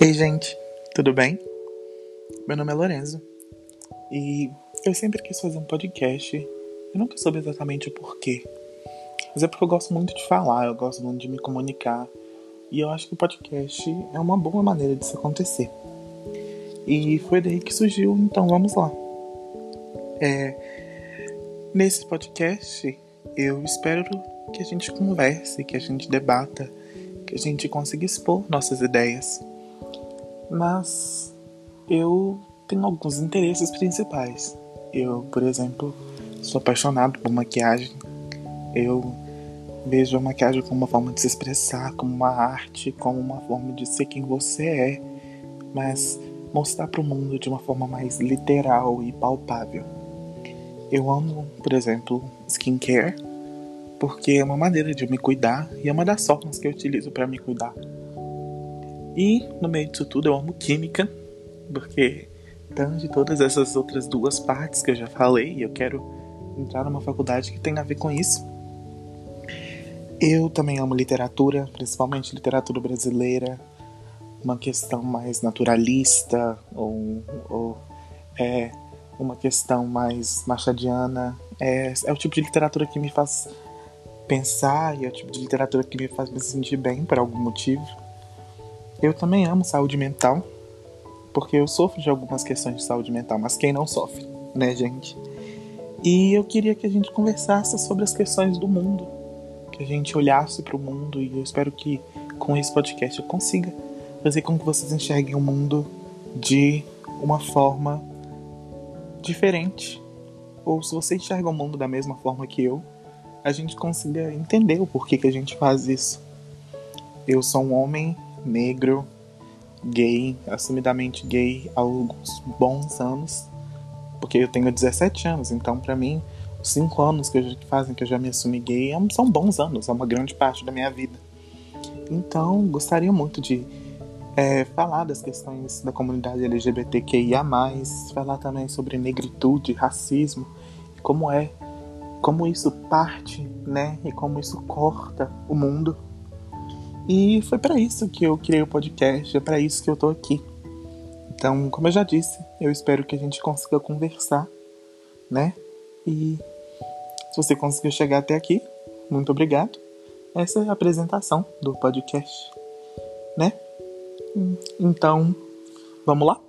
Ei, gente, tudo bem? Meu nome é Lorenzo e eu sempre quis fazer um podcast. Eu nunca soube exatamente o porquê, mas é porque eu gosto muito de falar, eu gosto muito de me comunicar e eu acho que o podcast é uma boa maneira disso acontecer. E foi daí que surgiu, então vamos lá. É, nesse podcast eu espero que a gente converse, que a gente debata, que a gente consiga expor nossas ideias. Mas eu tenho alguns interesses principais. Eu, por exemplo, sou apaixonado por maquiagem. Eu vejo a maquiagem como uma forma de se expressar, como uma arte, como uma forma de ser quem você é, mas mostrar para o mundo de uma forma mais literal e palpável. Eu amo, por exemplo, skincare, porque é uma maneira de me cuidar e é uma das formas que eu utilizo para me cuidar. E no meio disso tudo eu amo química, porque tange todas essas outras duas partes que eu já falei, e eu quero entrar numa faculdade que tem a ver com isso. Eu também amo literatura, principalmente literatura brasileira, uma questão mais naturalista ou, ou é, uma questão mais machadiana. É, é o tipo de literatura que me faz pensar e é o tipo de literatura que me faz me sentir bem por algum motivo. Eu também amo saúde mental, porque eu sofro de algumas questões de saúde mental, mas quem não sofre, né, gente? E eu queria que a gente conversasse sobre as questões do mundo, que a gente olhasse para o mundo e eu espero que com esse podcast eu consiga fazer com que vocês enxerguem o mundo de uma forma diferente. Ou se você enxerga o mundo da mesma forma que eu, a gente consiga entender o porquê que a gente faz isso. Eu sou um homem negro, gay, assumidamente gay há alguns bons anos, porque eu tenho 17 anos, então para mim, os 5 anos que fazem que eu já me assumi gay são bons anos, é uma grande parte da minha vida. Então, gostaria muito de é, falar das questões da comunidade LGBTQIA, falar também sobre negritude, racismo, como é, como isso parte, né, e como isso corta o mundo. E foi para isso que eu criei o podcast, é para isso que eu tô aqui. Então, como eu já disse, eu espero que a gente consiga conversar, né? E se você conseguiu chegar até aqui, muito obrigado. Essa é a apresentação do podcast, né? Então, vamos lá?